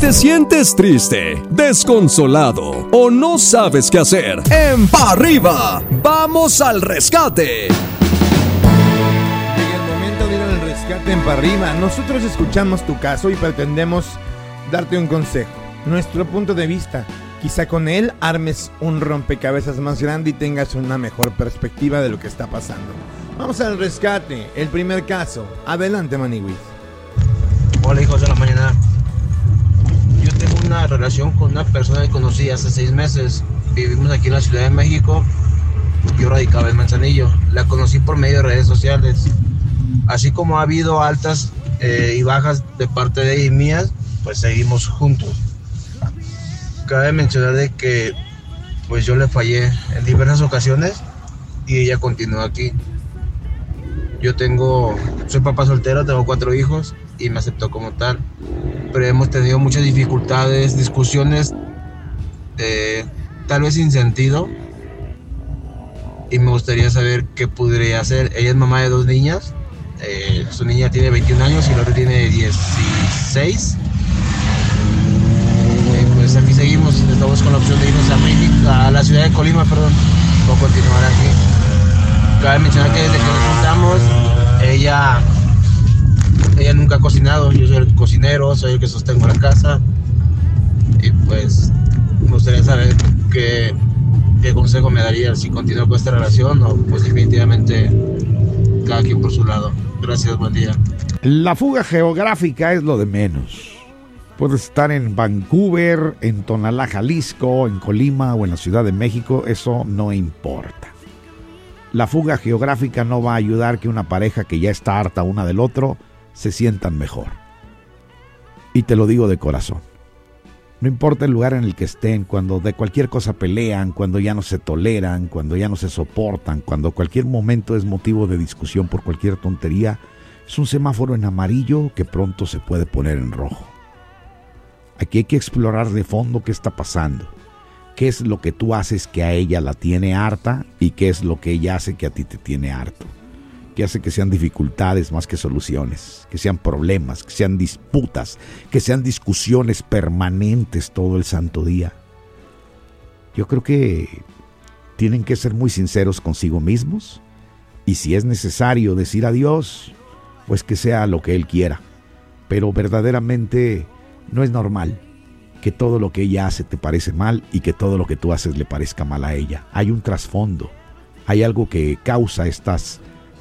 te sientes triste, desconsolado o no sabes qué hacer, en Pa' arriba, vamos al rescate. Llega el momento de ir al rescate en Pa' arriba. Nosotros escuchamos tu caso y pretendemos darte un consejo, nuestro punto de vista. Quizá con él armes un rompecabezas más grande y tengas una mejor perspectiva de lo que está pasando. Vamos al rescate, el primer caso. Adelante, Maniwis. Hola hijos de la mañana. Una relación con una persona que conocí hace seis meses. Vivimos aquí en la Ciudad de México. Yo radicaba en Manzanillo. La conocí por medio de redes sociales. Así como ha habido altas eh, y bajas de parte de ella y mías, pues seguimos juntos. Cabe mencionar de que pues yo le fallé en diversas ocasiones y ella continuó aquí. Yo tengo, soy papá soltero, tengo cuatro hijos y me aceptó como tal. Pero hemos tenido muchas dificultades, discusiones, tal vez sin sentido. Y me gustaría saber qué podría hacer. Ella es mamá de dos niñas. eh, su niña tiene 21 años y la otra tiene 16. Eh, pues aquí seguimos, estamos con la opción de irnos a la ciudad de Colima, perdón, o continuar aquí. Cabe mencionar que desde que nos juntamos, ella cocinero, soy el que sostengo la casa. Y pues me gustaría saber qué, qué consejo me daría si continúo con esta relación o pues definitivamente cada quien por su lado. Gracias, buen día. La fuga geográfica es lo de menos. Puedes estar en Vancouver, en Tonalá, Jalisco, en Colima o en la Ciudad de México, eso no importa. La fuga geográfica no va a ayudar que una pareja que ya está harta una del otro se sientan mejor. Y te lo digo de corazón. No importa el lugar en el que estén, cuando de cualquier cosa pelean, cuando ya no se toleran, cuando ya no se soportan, cuando cualquier momento es motivo de discusión por cualquier tontería, es un semáforo en amarillo que pronto se puede poner en rojo. Aquí hay que explorar de fondo qué está pasando. ¿Qué es lo que tú haces que a ella la tiene harta y qué es lo que ella hace que a ti te tiene harto? ¿Qué hace que sean dificultades más que soluciones? Que sean problemas, que sean disputas, que sean discusiones permanentes todo el santo día. Yo creo que tienen que ser muy sinceros consigo mismos y si es necesario decir adiós, pues que sea lo que él quiera. Pero verdaderamente no es normal que todo lo que ella hace te parece mal y que todo lo que tú haces le parezca mal a ella. Hay un trasfondo, hay algo que causa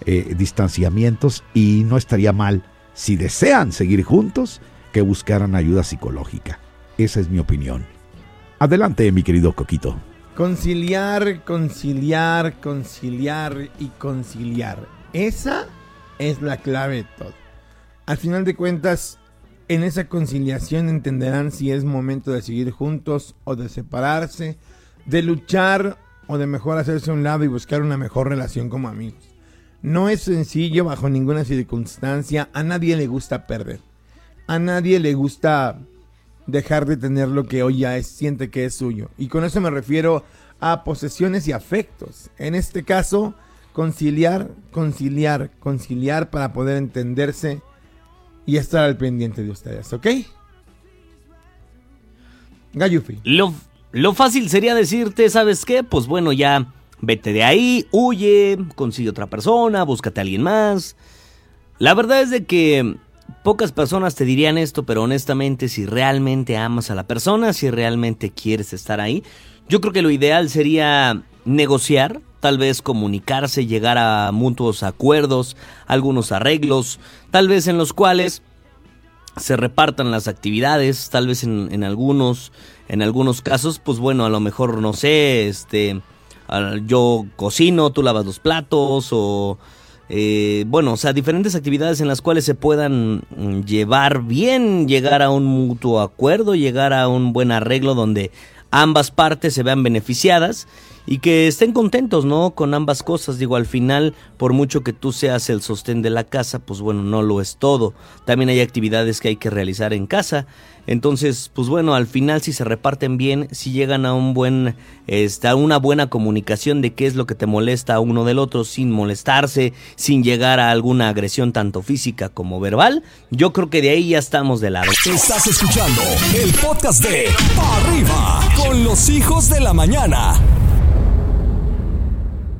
estos distanciamientos y no estaría mal si desean seguir juntos que buscaran ayuda psicológica. Esa es mi opinión. Adelante, mi querido Coquito. Conciliar, conciliar, conciliar y conciliar. Esa es la clave de todo. Al final de cuentas, en esa conciliación entenderán si es momento de seguir juntos o de separarse, de luchar o de mejor hacerse a un lado y buscar una mejor relación como amigos. No es sencillo bajo ninguna circunstancia, a nadie le gusta perder. A nadie le gusta dejar de tener lo que hoy ya es, siente que es suyo. Y con eso me refiero a posesiones y afectos. En este caso, conciliar, conciliar, conciliar para poder entenderse y estar al pendiente de ustedes, ¿ok? Gayufi. Lo, lo fácil sería decirte, ¿sabes qué? Pues bueno, ya vete de ahí, huye, consigue otra persona, búscate a alguien más. La verdad es de que pocas personas te dirían esto, pero honestamente si realmente amas a la persona, si realmente quieres estar ahí, yo creo que lo ideal sería negociar, tal vez comunicarse, llegar a mutuos acuerdos, algunos arreglos, tal vez en los cuales se repartan las actividades, tal vez en, en algunos, en algunos casos, pues bueno, a lo mejor no sé, este, yo cocino, tú lavas los platos o eh, bueno, o sea, diferentes actividades en las cuales se puedan mm, llevar bien, llegar a un mutuo acuerdo, llegar a un buen arreglo donde ambas partes se vean beneficiadas y que estén contentos, ¿no? Con ambas cosas. Digo, al final, por mucho que tú seas el sostén de la casa, pues bueno, no lo es todo. También hay actividades que hay que realizar en casa. Entonces, pues bueno, al final si se reparten bien, si llegan a un buen, este, a una buena comunicación de qué es lo que te molesta a uno del otro sin molestarse, sin llegar a alguna agresión tanto física como verbal, yo creo que de ahí ya estamos de lado. Estás escuchando el podcast de Arriba con los hijos de la mañana.